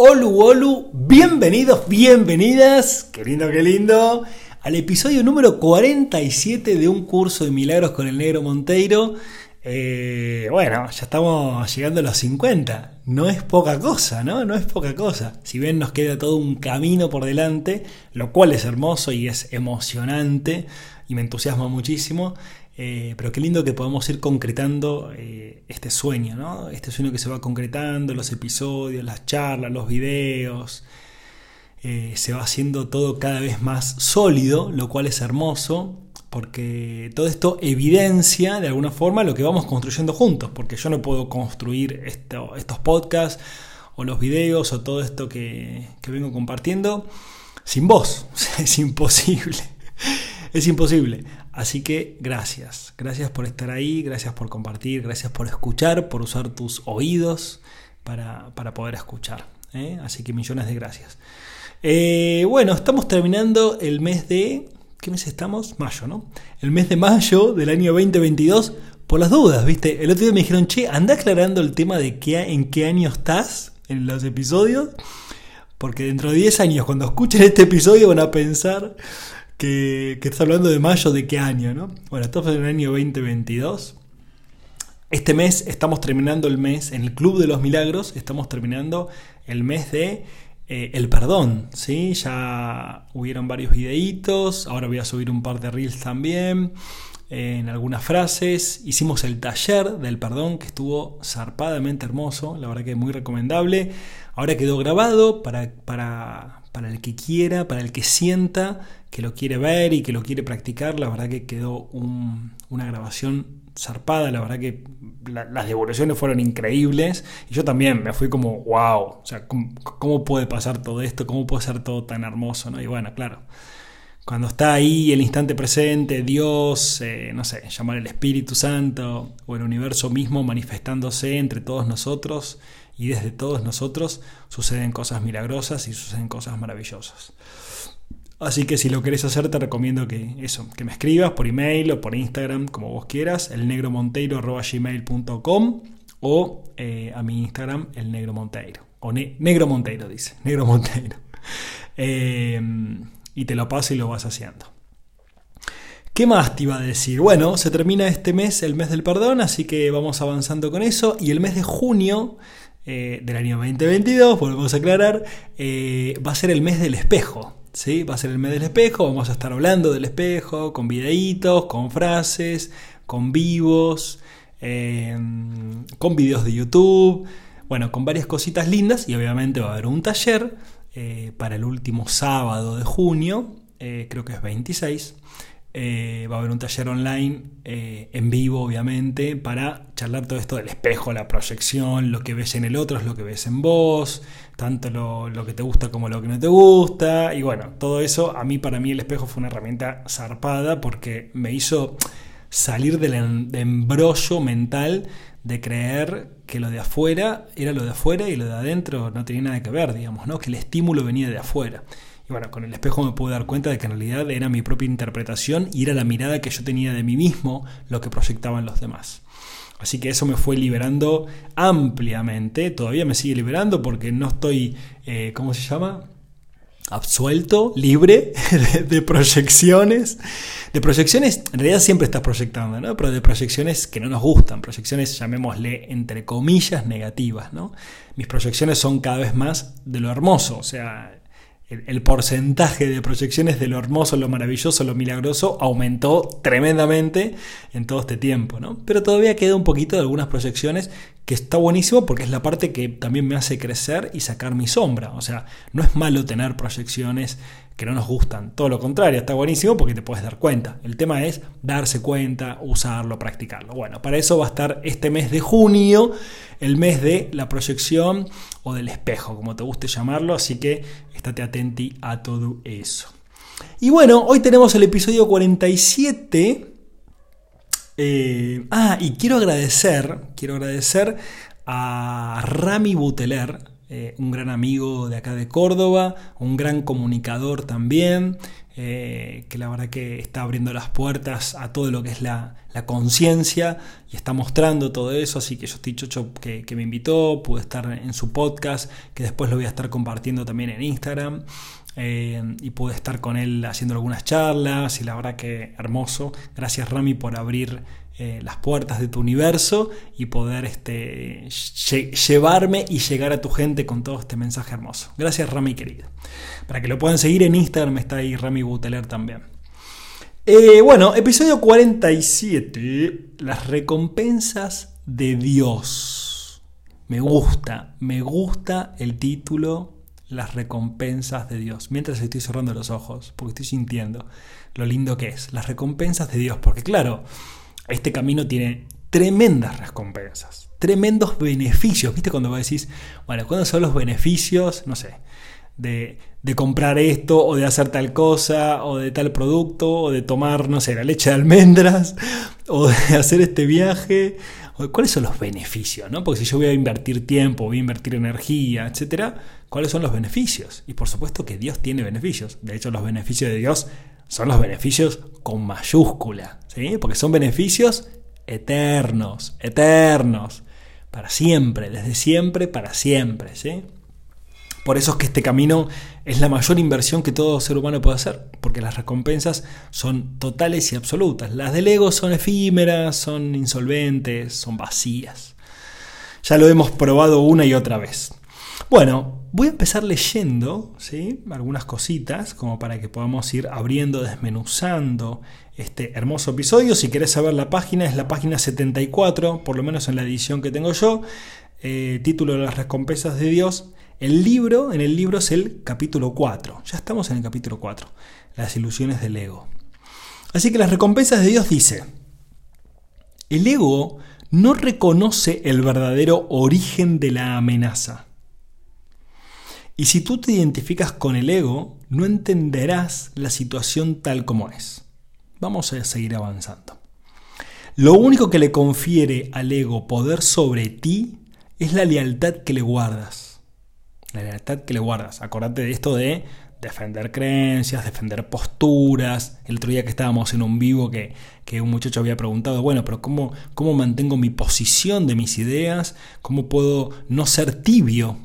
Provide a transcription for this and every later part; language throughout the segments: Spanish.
Olu Olu, bienvenidos, bienvenidas, qué lindo, qué lindo, al episodio número 47 de un curso de milagros con el negro Monteiro. Eh, bueno, ya estamos llegando a los 50, no es poca cosa, ¿no? No es poca cosa. Si bien nos queda todo un camino por delante, lo cual es hermoso y es emocionante y me entusiasma muchísimo, eh, pero qué lindo que podamos ir concretando eh, este sueño, ¿no? Este sueño que se va concretando, los episodios, las charlas, los videos. Eh, se va haciendo todo cada vez más sólido, lo cual es hermoso, porque todo esto evidencia de alguna forma lo que vamos construyendo juntos, porque yo no puedo construir estos podcasts o los videos o todo esto que, que vengo compartiendo sin vos, es imposible. Es imposible. Así que gracias. Gracias por estar ahí, gracias por compartir, gracias por escuchar, por usar tus oídos para, poder escuchar. ¿eh? Así que millones de gracias. Eh, bueno, estamos terminando el mes de... ¿Qué mes estamos? Mayo, ¿no? El mes de mayo del año 2022. Por las dudas, ¿viste? El otro día me dijeron, che, anda aclarando el tema de qué, en qué año estás en los episodios. Porque dentro de 10 años, cuando escuchen este episodio, van a pensar que, está hablando de mayo de qué año, ¿no? Bueno, estamos en el año 2022. Este mes estamos terminando el mes, en el Club de los Milagros, estamos terminando el mes de eh, el perdón, ¿sí? Ya hubieron varios videitos, ahora voy a subir un par de reels también, en algunas frases. Hicimos el taller del perdón que estuvo zarpadamente hermoso, la verdad que muy recomendable. Ahora quedó grabado para, para, para el que quiera, para el que sienta que lo quiere ver y que lo quiere practicar. La verdad que quedó una grabación zarpada, la verdad que las devoluciones fueron increíbles y yo también me fui como, wow, o sea, ¿cómo, puede pasar todo esto? ¿Cómo puede ser todo tan hermoso? ¿no? Y bueno, claro, cuando está ahí el instante presente, Dios, eh, no sé, llamar el Espíritu Santo o el universo mismo manifestándose entre todos nosotros, y desde todos nosotros suceden cosas milagrosas y suceden cosas maravillosas. Así que si lo querés hacer, te recomiendo que eso, que me escribas por email o por Instagram, como vos quieras, elnegromonteiro.gmail.com o eh, a mi Instagram, el negro monteiro. O negro monteiro, dice, negro monteiro. Eh, y te lo paso y lo vas haciendo. ¿Qué más te iba a decir? Bueno, se termina este mes, el mes del perdón, así que vamos avanzando con eso. Y el mes de junio eh, del año 2022, volvemos a aclarar, eh, va a ser el mes del espejo. ¿sí? Va a ser el mes del espejo, vamos a estar hablando del espejo, con videitos, con frases, con vivos, em, con videos de YouTube, bueno, con varias cositas lindas y obviamente va a haber un taller eh, para el último sábado de junio, creo que es 26. Eh, va a haber un taller online eh, en vivo, obviamente, para charlar todo esto del espejo, la proyección, lo que ves en el otro es lo que ves en vos, tanto lo, que te gusta como lo que no te gusta. Y bueno, todo eso, a mí, para mí, el espejo fue una herramienta zarpada porque me hizo salir del embrollo mental de creer que lo de afuera era lo de afuera y lo de adentro no tenía nada que ver, digamos, ¿no? Que el estímulo venía de afuera. Y bueno, con el espejo me pude dar cuenta de que en realidad era mi propia interpretación y era la mirada que yo tenía de mí mismo lo que proyectaban los demás. Así que eso me fue liberando ampliamente. Todavía me sigue liberando porque no estoy, eh, ¿cómo se llama? absuelto, libre de, proyecciones. De proyecciones, en realidad siempre estás proyectando, ¿no? Pero de proyecciones que no nos gustan, proyecciones, llamémosle, entre comillas, negativas, ¿no? Mis proyecciones son cada vez más de lo hermoso, o sea, el, porcentaje de proyecciones de lo hermoso, lo maravilloso, lo milagroso aumentó tremendamente en todo este tiempo, ¿no? Pero todavía queda un poquito de algunas proyecciones que está buenísimo porque es la parte que también me hace crecer y sacar mi sombra. O sea, no es malo tener proyecciones que no nos gustan, todo lo contrario, está buenísimo porque te puedes dar cuenta. El tema es darse cuenta, usarlo, practicarlo. Bueno, para eso va a estar este mes de junio, el mes de la proyección o del espejo, como te guste llamarlo, así que estate atenti a todo eso. Y bueno, hoy tenemos el episodio 47 eh, ah, y quiero agradecer, quiero agradecer a Rami Buteler, eh, un gran amigo de acá de Córdoba, un gran comunicador también, eh, que la verdad que está abriendo las puertas a todo lo que es la, conciencia y está mostrando todo eso, así que yo estoy chocho que, que me invitó, pude estar en su podcast, que después lo voy a estar compartiendo también en Instagram. Eh, y pude estar con él haciendo algunas charlas y la verdad que hermoso. Gracias Rami por abrir eh, las puertas de tu universo y poder este, llevarme y llegar a tu gente con todo este mensaje hermoso. Gracias Rami querido. Para que lo puedan seguir en Instagram está ahí Rami Buteler también. Eh, bueno, episodio 47, las recompensas de Dios. Me gusta, me gusta el título las recompensas de Dios. Mientras estoy cerrando los ojos, porque estoy sintiendo lo lindo que es. Las recompensas de Dios. Porque claro, este camino tiene tremendas recompensas, tremendos beneficios. ¿Viste cuando vos decís, bueno, ¿cuáles son los beneficios? No sé, de, de, comprar esto o de hacer tal cosa o de tal producto o de tomar, no sé, la leche de almendras o de hacer este viaje ¿Cuáles son los beneficios? ¿no? Porque si yo voy a invertir tiempo, voy a invertir energía, etcétera, ¿cuáles son los beneficios? Y por supuesto que Dios tiene beneficios. De hecho, los beneficios de Dios son los beneficios con mayúscula, ¿sí? Porque son beneficios eternos, eternos, para siempre, desde siempre para siempre, ¿sí? Por eso es que este camino es la mayor inversión que todo ser humano puede hacer, porque las recompensas son totales y absolutas. Las del ego son efímeras, son insolventes, son vacías. Ya lo hemos probado una y otra vez. Bueno, voy a empezar leyendo ¿sí? algunas cositas como para que podamos ir abriendo, desmenuzando este hermoso episodio. Si querés saber la página, es la página 74, por lo menos en la edición que tengo yo. Eh, título de las recompensas de Dios el libro, en el libro es el capítulo 4. Ya estamos en el capítulo 4. Las ilusiones del ego. Así que las recompensas de Dios dice, el ego no reconoce el verdadero origen de la amenaza. Y si tú te identificas con el ego, no entenderás la situación tal como es. Vamos a seguir avanzando. Lo único que le confiere al ego poder sobre ti es la lealtad que le guardas la lealtad que le guardas. Acordate de esto de defender creencias, defender posturas. El otro día que estábamos en un vivo que, un muchacho había preguntado, bueno, pero ¿cómo, ¿cómo mantengo mi posición de mis ideas? ¿Cómo puedo no ser tibio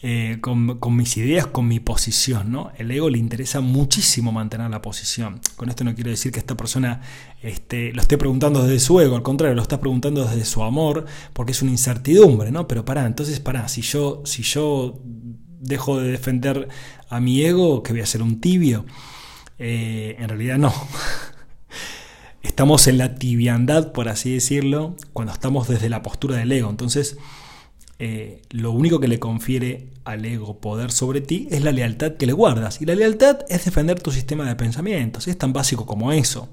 eh, con, mis ideas, con mi posición. ¿no? El ego le interesa muchísimo mantener la posición. Con esto no quiero decir que esta persona este, lo esté preguntando desde su ego, al contrario, lo está preguntando desde su amor, porque es una incertidumbre, ¿no? Pero pará, entonces pará, si yo, si yo dejo de defender a mi ego, que voy a ser un tibio. Eh, en realidad no. Estamos en la tibiandad, por así decirlo, cuando estamos desde la postura del ego. Entonces, eh, lo único que le confiere al ego poder sobre ti es la lealtad que le guardas. Y la lealtad es defender tu sistema de pensamientos. Es tan básico como eso.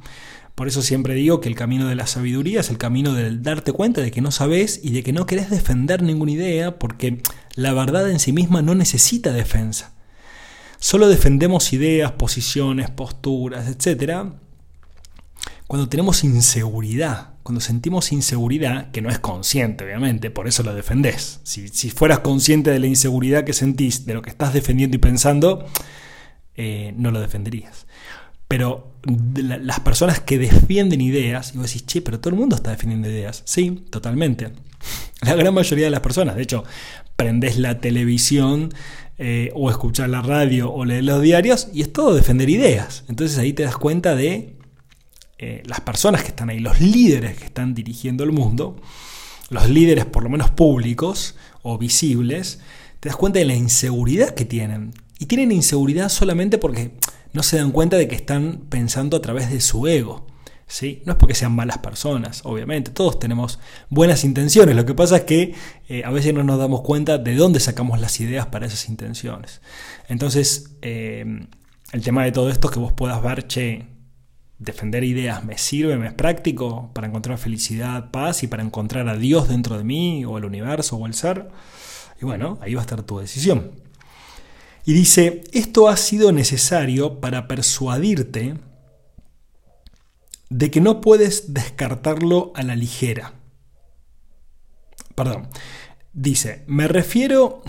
Por eso siempre digo que el camino de la sabiduría es el camino del darte cuenta de que no sabes y de que no querés defender ninguna idea porque la verdad en sí misma no necesita defensa. Solo defendemos ideas, posiciones, posturas, etc. cuando tenemos inseguridad cuando sentimos inseguridad, que no es consciente, obviamente, por eso lo defendés. Si, fueras consciente de la inseguridad que sentís, de lo que estás defendiendo y pensando, eh, no lo defenderías. Pero las personas que defienden ideas, y vos decís, che, pero todo el mundo está defendiendo ideas. Sí, totalmente. La gran mayoría de las personas, de hecho, prendés la televisión eh, o escuchás la radio o lees los diarios y es todo defender ideas. Entonces ahí te das cuenta de eh, las personas que están ahí, los líderes que están dirigiendo el mundo, los líderes por lo menos públicos o visibles, te das cuenta de la inseguridad que tienen. Y tienen inseguridad solamente porque no se dan cuenta de que están pensando a través de su ego. ¿sí? No es porque sean malas personas, obviamente, todos tenemos buenas intenciones, lo que pasa es que eh, a veces no nos damos cuenta de dónde sacamos las ideas para esas intenciones. Entonces, eh, el tema de todo esto es que vos puedas ver, che, defender ideas me sirve, me es práctico para encontrar felicidad, paz y para encontrar a Dios dentro de mí o el universo o el ser. Y bueno, ahí va a estar tu decisión. Y dice, esto ha sido necesario para persuadirte de que no puedes descartarlo a la ligera. Perdón, dice, me refiero,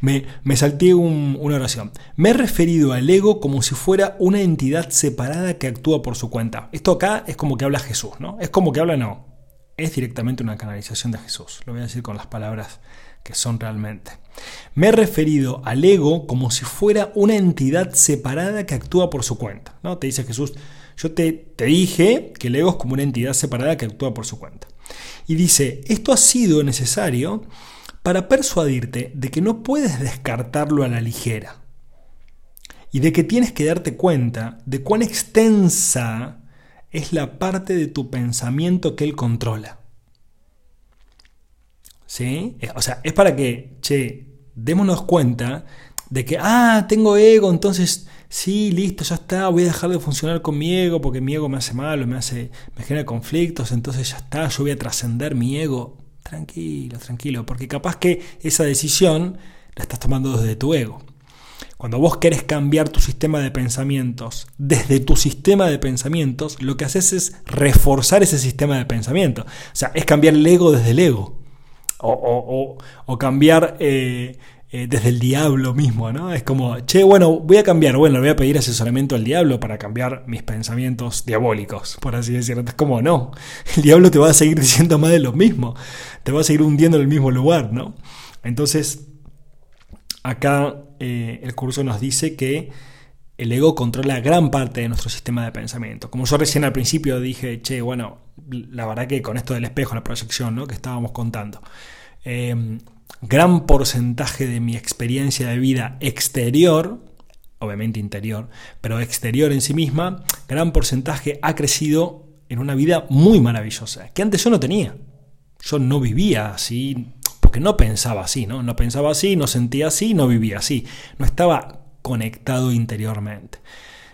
me, salté una oración. Me he referido al ego como si fuera una entidad separada que actúa por su cuenta. Esto acá es como que habla Jesús, ¿no? Es como que habla, no. Es directamente una canalización de Jesús. Lo voy a decir con las palabras que son realmente. Me he referido al ego como si fuera una entidad separada que actúa por su cuenta. ¿no? Te dice Jesús, yo te, te dije que el ego es como una entidad separada que actúa por su cuenta. Y dice, esto ha sido necesario para persuadirte de que no puedes descartarlo a la ligera y de que tienes que darte cuenta de cuán extensa es la parte de tu pensamiento que él controla. ¿Sí? O sea, es para que, che, démonos cuenta de que, ah, tengo ego, entonces, sí, listo, ya está, voy a dejar de funcionar con mi ego porque mi ego me hace mal, me hace, me genera conflictos, entonces ya está, yo voy a trascender mi ego. Tranquilo, tranquilo, porque capaz que esa decisión la estás tomando desde tu ego. Cuando vos querés cambiar tu sistema de pensamientos desde tu sistema de pensamientos, lo que haces es reforzar ese sistema de pensamiento. O sea, es cambiar el ego desde el ego. O, cambiar eh, eh, desde el diablo mismo, ¿no? Es como, che, bueno, voy a cambiar, bueno, voy a pedir asesoramiento al diablo para cambiar mis pensamientos diabólicos, por así decirlo. Es como, no, el diablo te va a seguir diciendo más de lo mismo, te va a seguir hundiendo en el mismo lugar, ¿no? Entonces, acá eh, el curso nos dice que el ego controla gran parte de nuestro sistema de pensamiento. Como yo recién al principio dije, che, bueno, la verdad que con esto del espejo, la proyección, ¿no? Que estábamos contando. Eh, gran porcentaje de mi experiencia de vida exterior, obviamente interior, pero exterior en sí misma, gran porcentaje ha crecido en una vida muy maravillosa, que antes yo no tenía. Yo no vivía así, porque no pensaba así, ¿no? Pensaba así, no sentía así, no vivía así. No estaba conectado interiormente.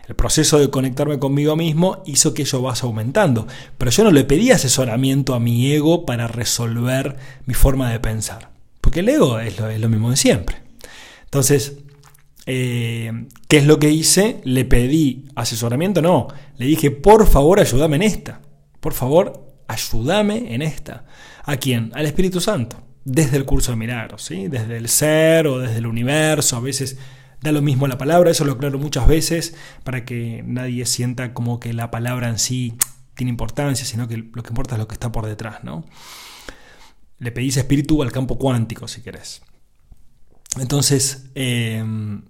El proceso de conectarme conmigo mismo hizo que eso vaya aumentando, pero yo no le pedí asesoramiento a mi ego para resolver mi forma de pensar. El ego es lo, mismo de siempre. Entonces, eh, ¿qué es lo que hice? Le pedí asesoramiento, no. Le dije, por favor, ayúdame en esta. Por favor, ayúdame en esta. ¿A quién? Al Espíritu Santo. Desde el curso de milagros, ¿sí? Desde el ser o desde el universo. A veces da lo mismo la palabra, eso lo aclaro muchas veces, para que nadie sienta como que la palabra en sí tiene importancia, sino que lo que importa es lo que está por detrás, ¿no? Le pedís espíritu al campo cuántico, si querés. Entonces, em,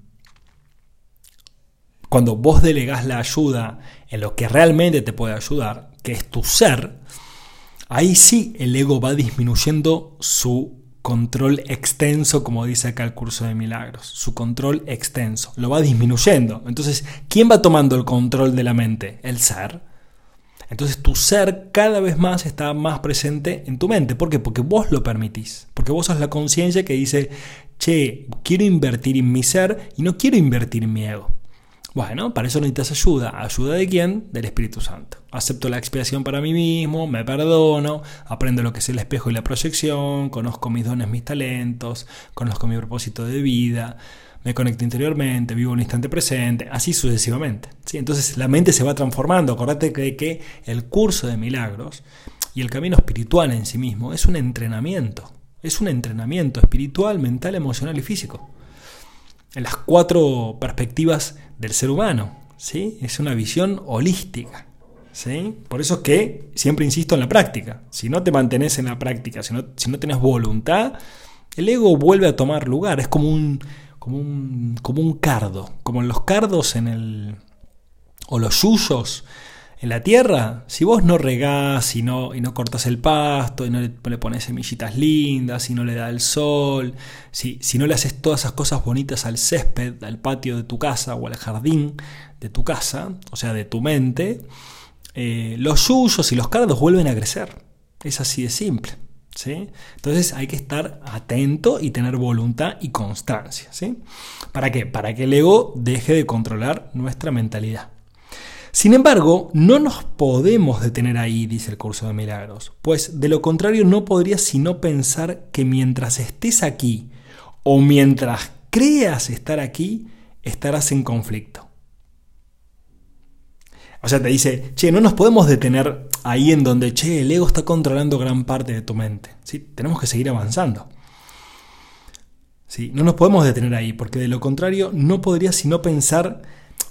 cuando vos delegás la ayuda en lo que realmente te puede ayudar, que es tu ser, ahí sí el ego va disminuyendo su control extenso, como dice acá el curso de milagros, su control extenso, lo va disminuyendo. Entonces, ¿quién va tomando el control de la mente? El ser. Entonces tu ser cada vez más está más presente en tu mente. ¿Por qué? Porque vos lo permitís. Porque vos sos la conciencia que dice, che, quiero invertir en mi ser y no quiero invertir en mi ego. Bueno, para eso necesitas ayuda. ¿Ayuda de quién? Del Espíritu Santo. Acepto la expiación para mí mismo, me perdono, aprendo lo que es el espejo y la proyección, conozco mis dones, mis talentos, conozco mi propósito de vida, me conecto interiormente, vivo un instante presente, así sucesivamente. ¿sí? Entonces la mente se va transformando. Acordate que, que el curso de milagros y el camino espiritual en sí mismo es un entrenamiento. Es un entrenamiento espiritual, mental, emocional y físico. En las cuatro perspectivas del ser humano. ¿sí? Es una visión holística. ¿sí? Por eso es que siempre insisto en la práctica. Si no te mantenés en la práctica, si no, si no tenés voluntad, el ego vuelve a tomar lugar. Es como un, como un, como un cardo, como los cardos en el, o los yuyos en la tierra, si vos no regás y no, y no cortas el pasto, y no le, pones semillitas lindas, y no le da el sol, si, si, no le haces todas esas cosas bonitas al césped, al patio de tu casa o al jardín de tu casa, o sea, de tu mente, eh, los yuyos y los cardos vuelven a crecer. Es así de simple. Entonces hay que estar atento y tener voluntad y constancia. ¿sí? ¿Para qué? Para que el ego deje de controlar nuestra mentalidad. Sin embargo, no nos podemos detener ahí, dice el curso de milagros, pues de lo contrario no podrías sino pensar que mientras estés aquí o mientras creas estar aquí, estarás en conflicto. O sea, te dice, che, no nos podemos detener ahí en donde, che, el ego está controlando gran parte de tu mente. ¿sí? Tenemos que seguir avanzando. ¿sí? No nos podemos detener ahí, porque de lo contrario no podrías sino pensar,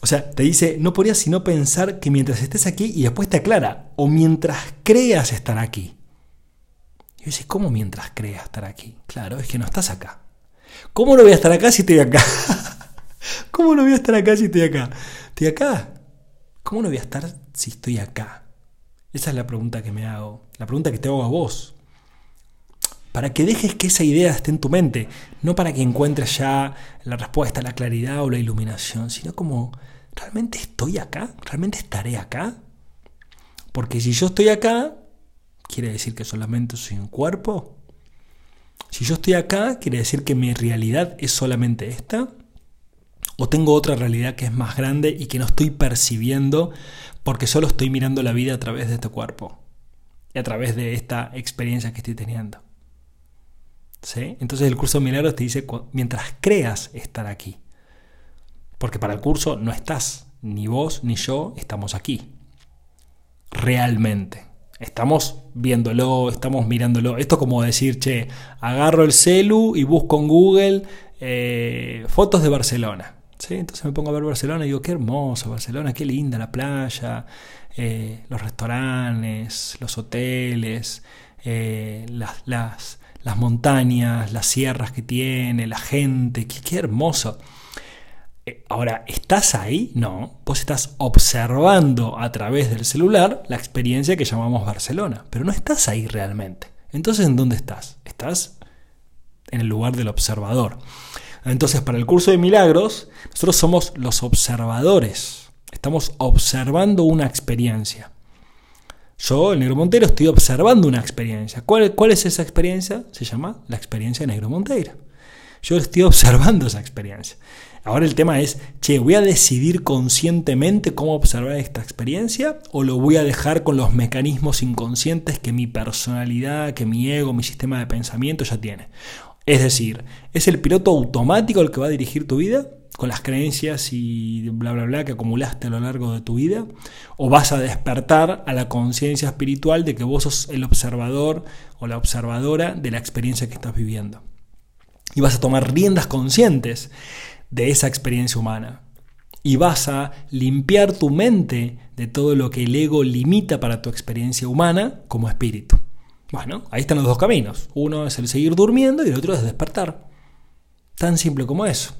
o sea, te dice, no podrías sino pensar que mientras estés aquí y después te aclara, o mientras creas estar aquí. Y dices, ¿cómo mientras creas estar aquí? Claro, es que no estás acá. ¿Cómo no voy a estar acá si estoy acá? ¿Cómo no voy a estar acá si estoy acá? Estoy acá. ¿Cómo no voy a estar si estoy acá? Esa es la pregunta que me hago. La pregunta que te hago a vos. Para que dejes que esa idea esté en tu mente. No para que encuentres ya la respuesta, la claridad o la iluminación. Sino como, ¿realmente estoy acá? ¿Realmente estaré acá? Porque si yo estoy acá, ¿quiere decir que solamente soy un cuerpo? Si yo estoy acá, ¿quiere decir que mi realidad es solamente esta? ¿O tengo otra realidad que es más grande y que no estoy percibiendo porque solo estoy mirando la vida a través de este cuerpo y a través de esta experiencia que estoy teniendo? ¿Sí? Entonces el curso de milagros te dice mientras creas estar aquí. Porque para el curso no estás, ni vos ni yo estamos aquí. Realmente. Estamos viéndolo, estamos mirándolo. Esto es como decir, che, agarro el celu y busco en Google eh, fotos de Barcelona. ¿Sí? Entonces me pongo a ver Barcelona y digo, qué hermoso Barcelona, qué linda la playa, eh, los restaurantes, los hoteles, eh, las, las, las, montañas, las sierras que tiene, la gente, qué, qué hermoso. Eh, ahora, ¿estás ahí? No, vos estás observando a través del celular la experiencia que llamamos Barcelona, pero no estás ahí realmente. Entonces, ¿en dónde estás? Estás en el lugar del observador. Entonces, para el curso de milagros, nosotros somos los observadores. Estamos observando una experiencia. Yo, el Negro Montero, estoy observando una experiencia. ¿Cuál, ¿Cuál, es esa experiencia? Se llama la experiencia de Negro Montero. Yo estoy observando esa experiencia. Ahora el tema es, che, ¿voy a decidir conscientemente cómo observar esta experiencia o lo voy a dejar con los mecanismos inconscientes que mi personalidad, que mi ego, mi sistema de pensamiento ya tiene? Es decir, ¿es el piloto automático el que va a dirigir tu vida? con las creencias y bla bla bla que acumulaste a lo largo de tu vida? ¿O vas a despertar a la conciencia espiritual de que vos sos el observador o la observadora de la experiencia que estás viviendo? Y vas a tomar riendas conscientes de esa experiencia humana. Y vas a limpiar tu mente de todo lo que el ego limita para tu experiencia humana como espíritu. Bueno, ahí están los dos caminos. Uno es el seguir durmiendo y el otro es despertar. Tan simple como eso.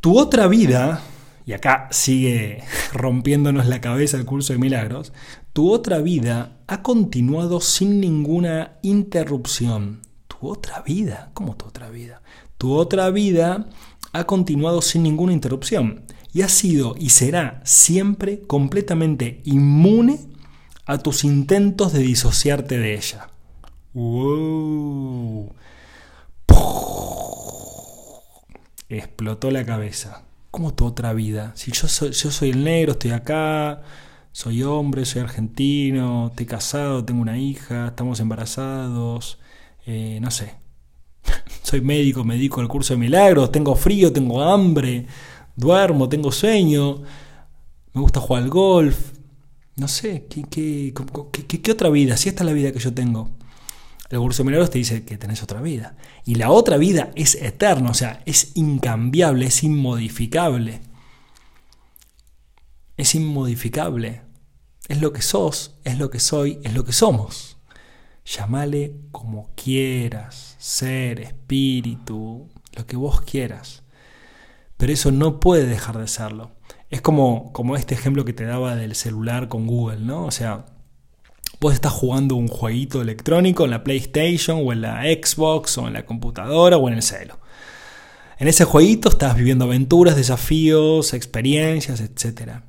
Tu otra vida, y acá sigue rompiéndonos la cabeza el curso de milagros, tu otra vida ha continuado sin ninguna interrupción. Tu otra vida, ¿cómo tu otra vida? Tu otra vida ha continuado sin ninguna interrupción y ha sido y será siempre completamente inmune a tus intentos de disociarte de ella. Explotó la cabeza. ¿Cómo tu otra vida? Si yo soy, yo soy el negro, estoy acá, soy hombre, soy argentino, estoy casado, tengo una hija, estamos embarazados, eh, no sé, soy médico, me dedico al curso de milagros, tengo frío, tengo hambre, duermo, tengo sueño, me gusta jugar al golf. No sé, ¿qué, otra vida? Si esta es la vida que yo tengo. El curso de milagros te dice que tenés otra vida. Y la otra vida es eterna, o sea, es incambiable, es inmodificable. Es inmodificable. Es lo que sos, es lo que soy, es lo que somos. Llámale como quieras, ser, espíritu, lo que vos quieras. Pero eso no puede dejar de serlo. Es como, como este ejemplo que te daba del celular con Google, ¿no? O sea, vos estás jugando un jueguito electrónico en la PlayStation o en la Xbox o en la computadora o en el celo. En ese jueguito estás viviendo aventuras, desafíos, experiencias, etc.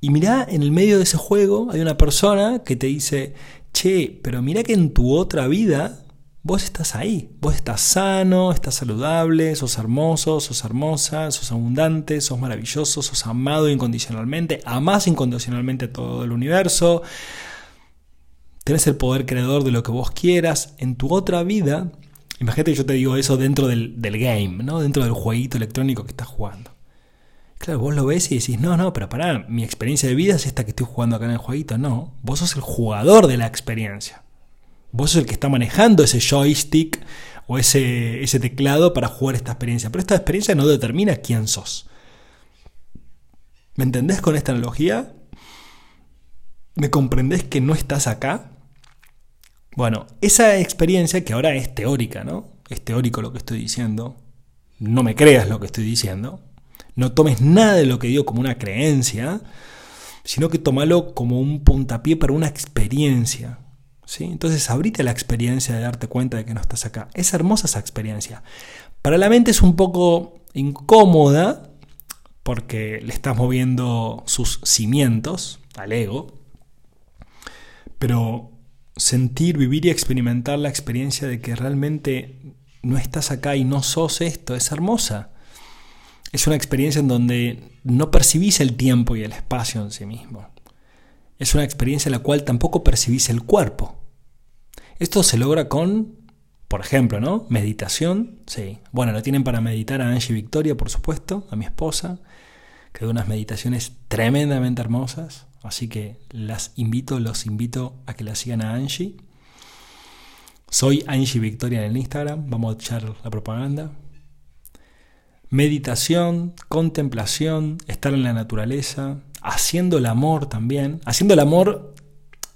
Y mirá, en el medio de ese juego hay una persona que te dice, che, pero mira que en tu otra vida vos estás ahí, vos estás sano, estás saludable, sos hermoso, sos hermosa, sos abundante, sos maravilloso, sos amado incondicionalmente, amás incondicionalmente a todo el universo, tenés el poder creador de lo que vos quieras en tu otra vida. Imagínate que yo te digo eso dentro del, del game, ¿no? dentro del jueguito electrónico que estás jugando. Claro, vos lo ves y decís, no, no, pero pará, mi experiencia de vida es esta que estoy jugando acá en el jueguito. No, vos sos el jugador de la experiencia. Vos sos el que está manejando ese joystick o ese, ese teclado para jugar esta experiencia. Pero esta experiencia no determina quién sos. ¿Me entendés con esta analogía? ¿Me comprendés que no estás acá? Bueno, esa experiencia que ahora es teórica, ¿no? Es teórico lo que estoy diciendo. No me creas lo que estoy diciendo. No tomes nada de lo que digo como una creencia, sino que tómalo como un puntapié para una experiencia. ¿Sí? Entonces, abrite la experiencia de darte cuenta de que no estás acá. Es hermosa esa experiencia. Para la mente es un poco incómoda porque le estás moviendo sus cimientos al ego, pero sentir, vivir y experimentar la experiencia de que realmente no estás acá y no sos esto es hermosa es una experiencia en donde no percibís el tiempo y el espacio en sí mismo. Es una experiencia en la cual tampoco percibís el cuerpo. Esto se logra con, por ejemplo, ¿no? Meditación. Sí. Bueno, lo tienen para meditar a Angie Victoria, por supuesto, a mi esposa, que da unas meditaciones tremendamente hermosas. Así que las invito, los invito a que la sigan a Angie. Soy Angie Victoria en el Instagram. Vamos a echar la propaganda meditación, contemplación, estar en la naturaleza, haciendo el amor también, haciendo el amor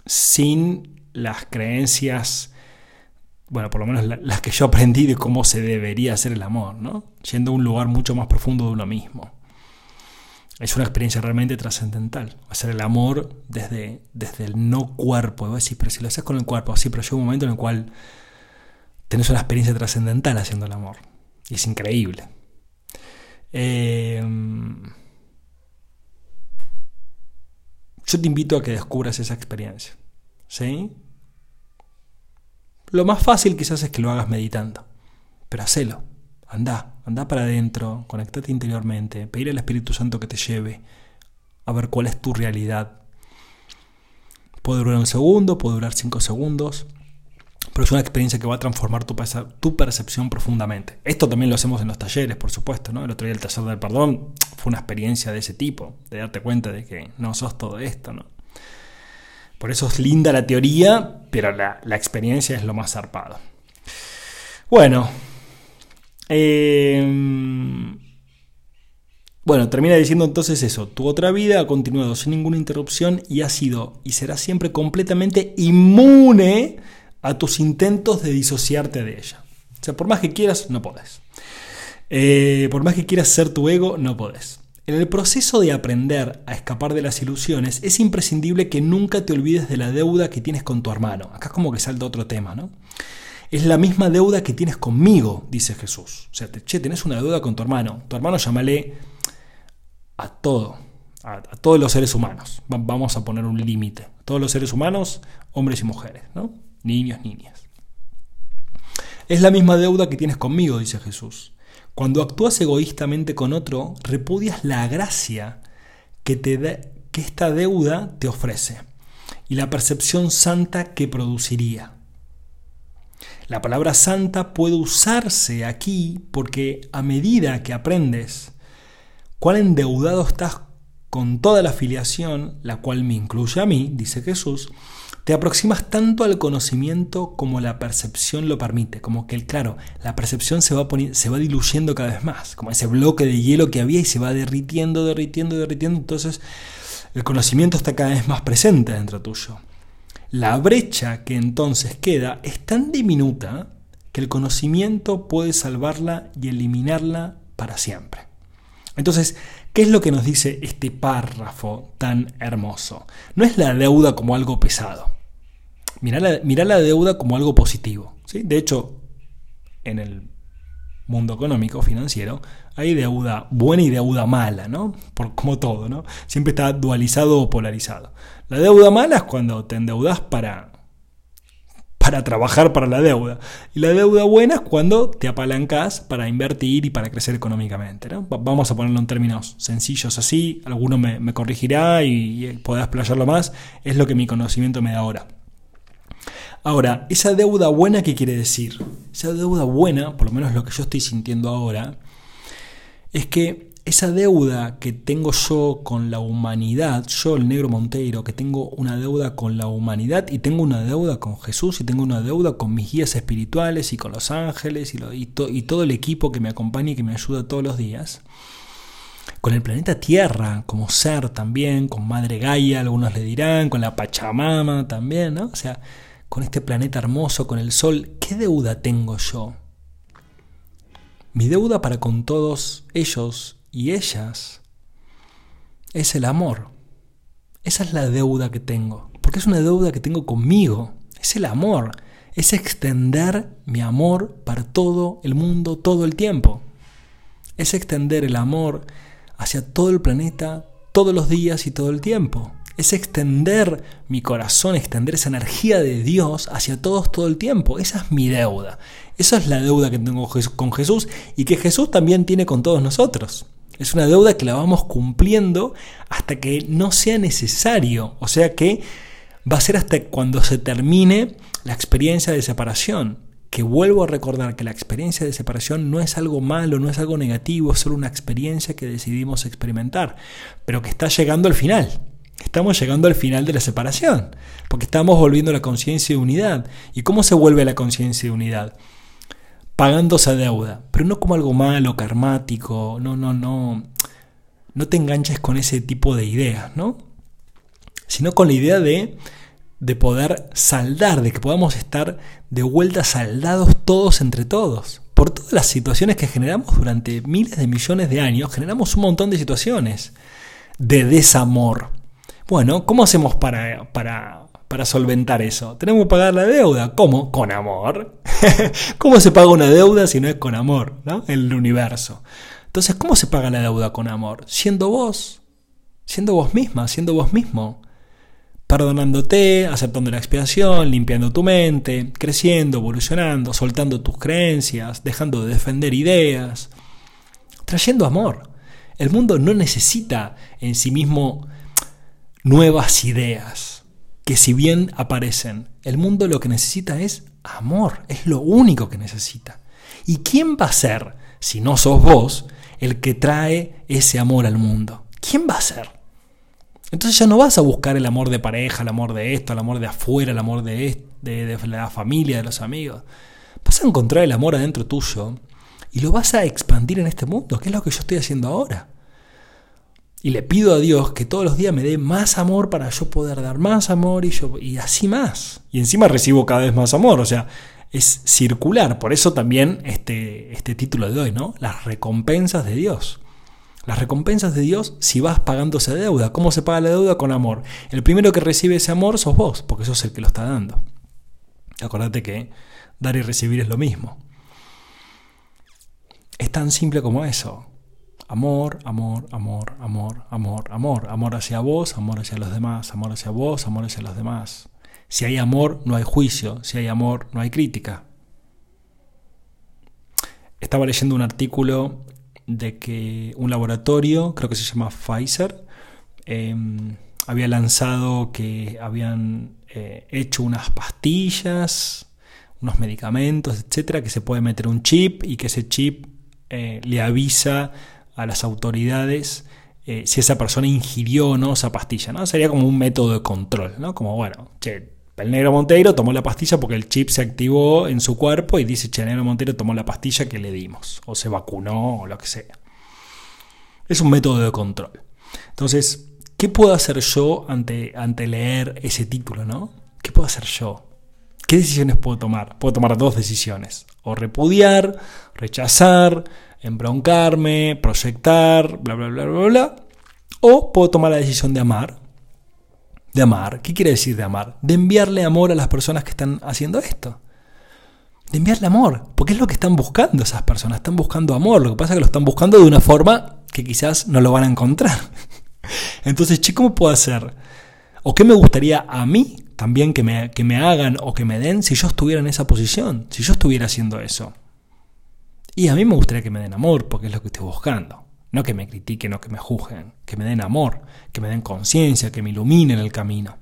sin las creencias, bueno, por lo menos las que yo aprendí de cómo se debería hacer el amor, ¿no? Yendo a un lugar mucho más profundo de uno mismo. Es una experiencia realmente trascendental. Hacer el amor desde, desde el no cuerpo. Y decir, pero si lo haces con el cuerpo, sí, pero llega un momento en el cual tenés una experiencia trascendental haciendo el amor. Y es increíble. Em, yo te invito a que descubras esa experiencia. ¿Sí? Lo más fácil quizás es que lo hagas meditando, pero hacelo. Anda, anda para adentro, conectate interiormente, pedir al Espíritu Santo que te lleve a ver cuál es tu realidad. Puede durar un segundo, puede durar cinco segundos, pero es una experiencia que va a transformar tu, percepción profundamente. Esto también lo hacemos en los talleres, por supuesto, ¿no? El otro día el taller del perdón fue una experiencia de ese tipo, de darte cuenta de que no sos todo esto, ¿no? Por eso es linda la teoría, pero la, experiencia es lo más zarpado. Bueno, em, bueno, termina diciendo entonces eso, tu otra vida ha continuado sin ninguna interrupción y ha sido y será siempre completamente inmune a tus intentos de disociarte de ella. O sea, por más que quieras, no podés. Eh, por más que quieras ser tu ego, no podés. En el proceso de aprender a escapar de las ilusiones, es imprescindible que nunca te olvides de la deuda que tienes con tu hermano. Acá es como que salta otro tema, ¿no? Es la misma deuda que tienes conmigo, dice Jesús. O sea, che, tenés una deuda con tu hermano. Tu hermano llámale a todo, a todos los seres humanos. vamos a poner un límite. Todos los seres humanos, hombres y mujeres, ¿no? niños, niñas. Es la misma deuda que tienes conmigo, dice Jesús. Cuando actúas egoístamente con otro, repudias la gracia que, te que esta deuda te ofrece y la percepción santa que produciría. La palabra santa puede usarse aquí porque a medida que aprendes cuán endeudado estás con toda la filiación, la cual me incluye a mí, dice Jesús, te aproximas tanto al conocimiento como la percepción lo permite, como que, claro, la percepción se va, se va diluyendo cada vez más, como ese bloque de hielo que había y se va derritiendo, derritiendo, derritiendo, entonces el conocimiento está cada vez más presente dentro tuyo. La brecha que entonces queda es tan diminuta que el conocimiento puede salvarla y eliminarla para siempre. Entonces, ¿qué es lo que nos dice este párrafo tan hermoso? No es la deuda como algo pesado. Mirá la, deuda como algo positivo. ¿sí? De hecho, en el mundo económico, financiero, hay deuda buena y deuda mala, ¿no? Por, como todo, ¿no? Siempre está dualizado o polarizado. La deuda mala es cuando te endeudas para, para trabajar para la deuda. Y la deuda buena es cuando te apalancas para invertir y para crecer económicamente, ¿no? Vamos a ponerlo en términos sencillos así, alguno me, corregirá y, y podrá explayarlo más, es lo que mi conocimiento me da ahora. Ahora, esa deuda buena, ¿qué quiere decir? Esa deuda buena, por lo menos lo que yo estoy sintiendo ahora, es que esa deuda que tengo yo con la humanidad, yo el negro Monteiro, que tengo una deuda con la humanidad y tengo una deuda con Jesús y tengo una deuda con mis guías espirituales y con los ángeles y, todo el equipo que me acompaña y que me ayuda todos los días, con el planeta Tierra como ser también, con Madre Gaia, algunos le dirán, con la Pachamama también, ¿no? O sea, con este planeta hermoso, con el Sol, ¿qué deuda tengo yo? Mi deuda para con todos ellos y ellas es el amor. Esa es la deuda que tengo, porque es una deuda que tengo conmigo, es el amor, es extender mi amor para todo el mundo todo el tiempo. Es extender el amor hacia todo el planeta todos los días y todo el tiempo. Es extender mi corazón, extender esa energía de Dios hacia todos todo el tiempo. Esa es mi deuda. Esa es la deuda que tengo con Jesús y que Jesús también tiene con todos nosotros. Es una deuda que la vamos cumpliendo hasta que no sea necesario. O sea que va a ser hasta cuando se termine la experiencia de separación. Que vuelvo a recordar que la experiencia de separación no es algo malo, no es algo negativo, es solo una experiencia que decidimos experimentar, pero que está llegando al final. Estamos llegando al final de la separación, porque estamos volviendo a la conciencia de unidad. ¿Y cómo se vuelve la conciencia de unidad? pagando esa deuda, pero no como algo malo, karmático, no, no, no, no te enganches con ese tipo de ideas, ¿no? Sino con la idea de, de poder saldar, de que podamos estar de vuelta saldados todos entre todos. Por todas las situaciones que generamos durante miles de millones de años, generamos un montón de situaciones de desamor. Bueno, ¿cómo hacemos para, para para solventar eso. Tenemos que pagar la deuda. ¿Cómo? Con amor. ¿Cómo se paga una deuda si no es con amor? ¿no? El universo. Entonces, ¿cómo se paga la deuda con amor? Siendo vos. Siendo vos misma, siendo vos mismo. Perdonándote, aceptando la expiación, limpiando tu mente, creciendo, evolucionando, soltando tus creencias, dejando de defender ideas, trayendo amor. El mundo no necesita en sí mismo nuevas ideas que si bien aparecen, el mundo lo que necesita es amor, es lo único que necesita. ¿Y quién va a ser, si no sos vos, el que trae ese amor al mundo? ¿Quién va a ser? Entonces ya no vas a buscar el amor de pareja, el amor de esto, el amor de afuera, el amor de, de, la familia, de los amigos. Vas a encontrar el amor adentro tuyo y lo vas a expandir en este mundo, que es lo que yo estoy haciendo ahora. Y le pido a Dios que todos los días me dé más amor para yo poder dar más amor y, yo, y así más. Y encima recibo cada vez más amor. O sea, es circular. Por eso también este, este título de hoy, ¿no? Las recompensas de Dios. Las recompensas de Dios si vas pagando esa deuda. ¿Cómo se paga la deuda? Con amor. El primero que recibe ese amor sos vos, porque sos el que lo está dando. Acordate que dar y recibir es lo mismo. Es tan simple como eso. Amor, amor, amor, amor, amor, amor. Amor hacia vos, amor hacia los demás, amor hacia vos, amor hacia los demás. Si hay amor, no hay juicio. Si hay amor, no hay crítica. Estaba leyendo un artículo de que un laboratorio, creo que se llama Pfizer, em, había lanzado que habían eh, hecho unas pastillas, unos medicamentos, etcétera, que se puede meter un chip y que ese chip eh, le avisa a las autoridades eh, si esa persona ingirió o no esa pastilla, ¿no? Sería como un método de control, ¿no? Como, bueno, che, el negro Monteiro tomó la pastilla porque el chip se activó en su cuerpo y dice, che, el negro Monteiro tomó la pastilla que le dimos, o se vacunó, o lo que sea. Es un método de control. Entonces, ¿qué puedo hacer yo ante, ante leer ese título, no? ¿Qué puedo hacer yo? ¿Qué decisiones puedo tomar? Puedo tomar dos decisiones. O repudiar, rechazar, embroncarme, proyectar, bla, bla, bla, bla, bla. O puedo tomar la decisión de amar. De amar. ¿Qué quiere decir de amar? De enviarle amor a las personas que están haciendo esto. De enviarle amor. Porque es lo que están buscando esas personas. Están buscando amor. Lo que pasa es que lo están buscando de una forma que quizás no lo van a encontrar. Entonces, che, ¿cómo puedo hacer? ¿O qué me gustaría a mí también que me, que me hagan o que me den si yo estuviera en esa posición? Si yo estuviera haciendo eso. Y a mí me gustaría que me den amor, porque es lo que estoy buscando. No que me critiquen o que me juzguen, que me den amor, que me den conciencia, que me iluminen el camino.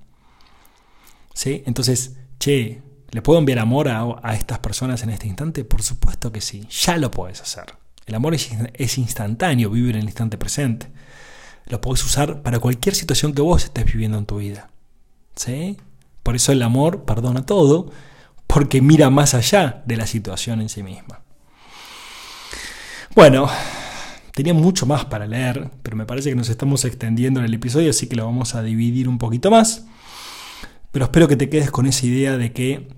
¿Sí? Entonces, che, ¿le puedo enviar amor a, a, estas personas en este instante? Por supuesto que sí, ya lo puedes hacer. El amor es, instantáneo, vive en el instante presente. Lo puedes usar para cualquier situación que vos estés viviendo en tu vida. ¿Sí? Por eso el amor perdona todo, porque mira más allá de la situación en sí misma. Bueno, tenía mucho más para leer, pero me parece que nos estamos extendiendo en el episodio, así que lo vamos a dividir un poquito más. Pero espero que te quedes con esa idea de que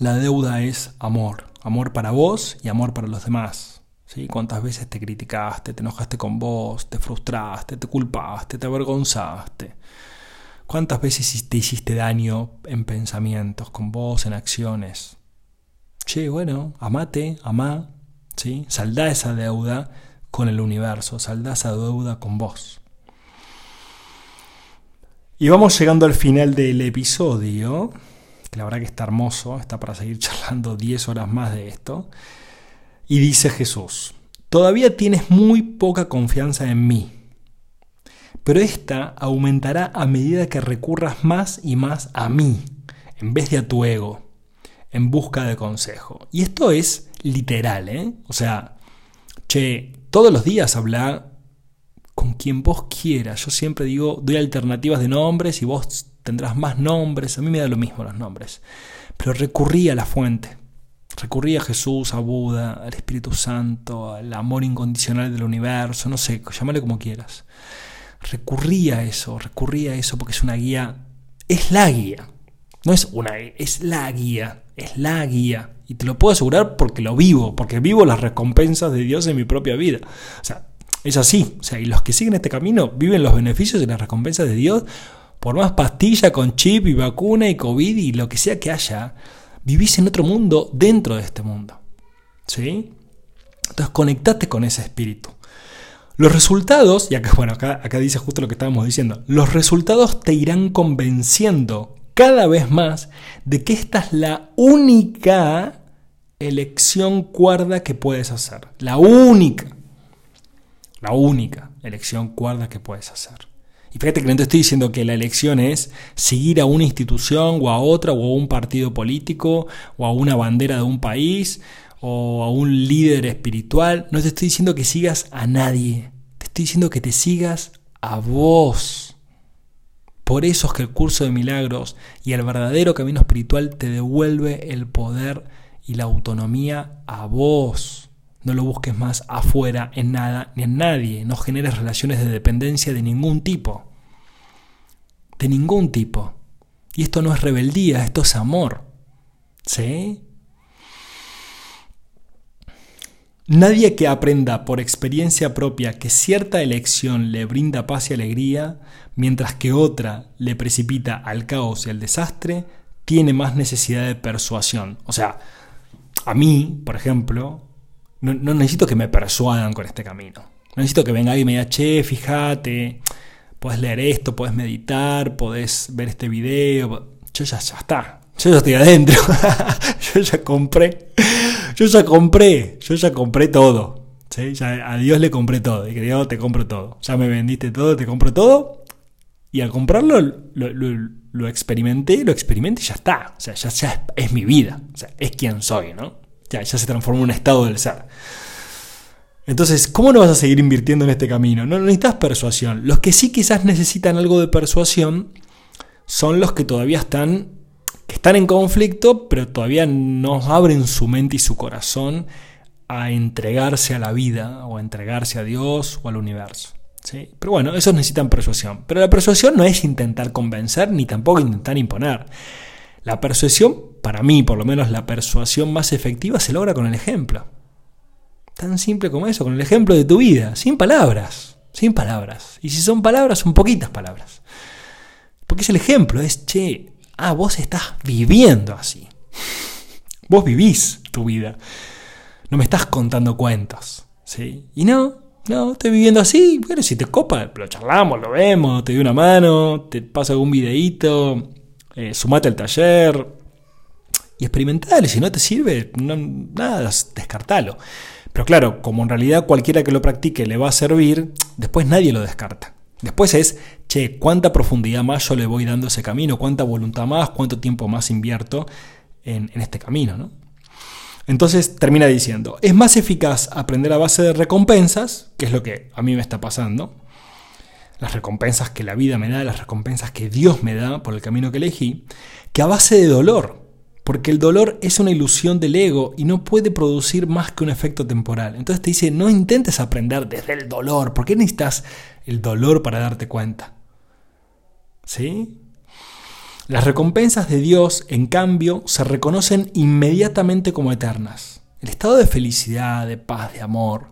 la deuda es amor, amor para vos y amor para los demás. ¿sí? ¿Cuántas veces te criticaste, te enojaste con vos, te frustraste, te culpaste, te avergonzaste? ¿Cuántas veces te hiciste daño en pensamientos, con vos, en acciones? Che, bueno, amate, amá, ¿sí? Saldá esa deuda con el universo, saldá esa deuda con vos. Y vamos llegando al final del episodio, que la verdad que está hermoso, está para seguir charlando 10 horas más de esto. Y dice Jesús, todavía tienes muy poca confianza en mí, pero esta aumentará a medida que recurras más y más a mí, en vez de a tu ego, en busca de consejo. Y esto es literal, ¿eh? O sea, che, todos los días habla con quien vos quieras. Yo siempre digo, doy alternativas de nombres y vos tendrás más nombres. A mí me da lo mismo los nombres. Pero recurrí a la fuente. Recurrí a Jesús, a Buda, al Espíritu Santo, al amor incondicional del universo, no sé, llámale como quieras. Recurrí a eso, recurrí a eso porque es una guía, es la guía. No es una, es la guía, es la guía. Y te lo puedo asegurar porque lo vivo, porque vivo las recompensas de Dios en mi propia vida. O sea, es así. O sea, y los que siguen este camino viven los beneficios y las recompensas de Dios. Por más pastilla con chip y vacuna y COVID y lo que sea que haya, vivís en otro mundo dentro de este mundo. ¿Sí? Entonces conectate con ese espíritu. Los resultados, y acá, bueno, acá, acá dice justo lo que estábamos diciendo, los resultados te irán convenciendo cada vez más de que esta es la única elección cuerda que puedes hacer. La única la única elección cuerda que puedes hacer. Y fíjate que no te estoy diciendo que la elección es seguir a una institución o a otra o a un partido político o a una bandera de un país o a un líder espiritual. No te estoy diciendo que sigas a nadie. Te estoy diciendo que te sigas a vos. Por eso es que el curso de milagros y el verdadero camino espiritual te devuelve el poder y la autonomía a vos. No lo busques más afuera, en nada ni en nadie. No generes relaciones de dependencia de ningún tipo. De ningún tipo. Y esto no es rebeldía, esto es amor. ¿Sí? Nadie que aprenda por experiencia propia que cierta elección le brinda paz y alegría, mientras que otra le precipita al caos y al desastre, tiene más necesidad de persuasión. O sea, a mí, por ejemplo, no, necesito que me persuadan con este camino. No necesito que venga alguien y me diga, che, fíjate, puedes leer esto, puedes meditar, puedes ver este video. Yo ya, ya está. Yo ya estoy adentro. yo ya compré. Yo ya compré. Yo ya compré todo. Ya a Dios le compré todo. Y que Dios te compro todo. Ya me vendiste todo, te compro todo. Y al comprarlo lo, experimenté, lo experimenté y ya está. O sea, ya, ya es, es mi vida. O sea, es quien soy, ¿no? Ya, se transformó en un estado del ser. Entonces, ¿cómo no vas a seguir invirtiendo en este camino? No necesitas persuasión. Los que sí quizás necesitan algo de persuasión son los que todavía están, que están en conflicto, pero todavía no abren su mente y su corazón a entregarse a la vida o a entregarse a Dios o al universo. ¿sí? Pero bueno, esos necesitan persuasión. Pero la persuasión no es intentar convencer ni tampoco intentar imponer. La persuasión, para mí por lo menos la persuasión más efectiva se logra con el ejemplo. Tan simple como eso, con el ejemplo de tu vida, sin palabras, sin palabras. Y si son palabras, son poquitas palabras. Porque es el ejemplo, es, che, ah, vos estás viviendo así. Vos vivís tu vida. No me estás contando cuentos. ¿sí? Y no, no, estoy viviendo así. Bueno, si te copa, lo charlamos, lo vemos, te doy una mano, te paso algún videíto, eh, sumate al taller y experimentale. Si no te sirve, nada, descartalo. Pero claro, como en realidad cualquiera que lo practique le va a servir, después nadie lo descarta. Después es, che, cuánta profundidad más yo le voy dando a ese camino, cuánta voluntad más, cuánto tiempo más invierto en, este camino. ¿no? Entonces termina diciendo, es más eficaz aprender a base de recompensas, que es lo que a mí me está pasando, las recompensas que la vida me da, las recompensas que Dios me da por el camino que elegí, que a base de dolor, porque el dolor es una ilusión del ego y no puede producir más que un efecto temporal. Entonces te dice, no intentes aprender desde el dolor, ¿por qué necesitas el dolor para darte cuenta? ¿Sí? Las recompensas de Dios, en cambio, se reconocen inmediatamente como eternas. El estado de felicidad, de paz, de amor.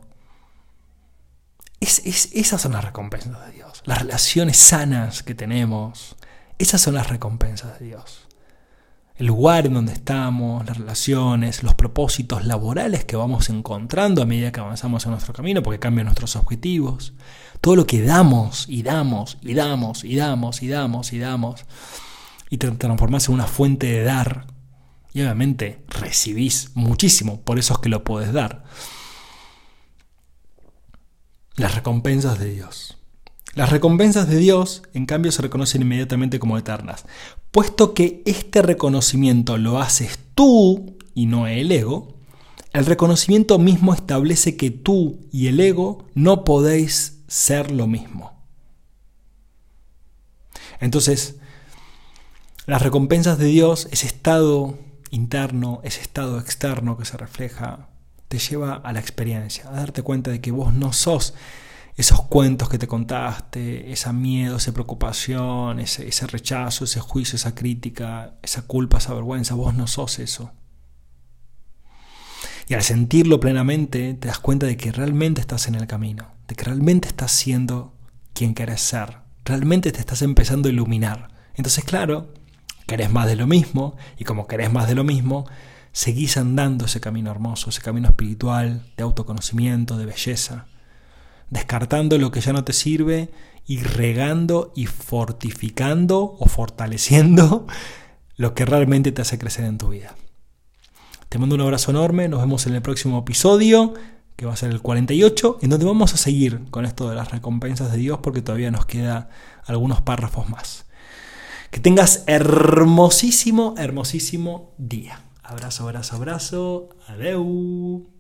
Es, esas son las recompensas de Dios. Las relaciones sanas que tenemos. Esas son las recompensas de Dios. El lugar en donde estamos, las relaciones, los propósitos laborales que vamos encontrando a medida que avanzamos en nuestro camino, porque cambian nuestros objetivos. Todo lo que damos y damos y damos y damos y damos y damos y te transformás en una fuente de dar. Y obviamente recibís muchísimo, por eso es que lo puedes dar. Las recompensas de Dios. Las recompensas de Dios, en cambio, se reconocen inmediatamente como eternas. Puesto que este reconocimiento lo haces tú y no el ego, el reconocimiento mismo establece que tú y el ego no podéis ser lo mismo. Entonces, las recompensas de Dios, ese estado interno, ese estado externo que se refleja, te lleva a la experiencia, a darte cuenta de que vos no sos esos cuentos que te contaste, ese miedo, esa preocupación, ese, ese rechazo, ese juicio, esa crítica, esa culpa, esa vergüenza, vos no sos eso. Y al sentirlo plenamente, te das cuenta de que realmente estás en el camino, de que realmente estás siendo quien querés ser, realmente te estás empezando a iluminar. Entonces, claro, querés más de lo mismo y como querés más de lo mismo, seguís andando ese camino hermoso, ese camino espiritual, de autoconocimiento, de belleza, descartando lo que ya no te sirve y regando y fortificando o fortaleciendo lo que realmente te hace crecer en tu vida. Te mando un abrazo enorme, nos vemos en el próximo episodio, que va a ser el 48, en donde vamos a seguir con esto de las recompensas de Dios porque todavía nos queda algunos párrafos más. Que tengas hermosísimo, hermosísimo día. Abrazo, abrazo, abrazo. Adeu.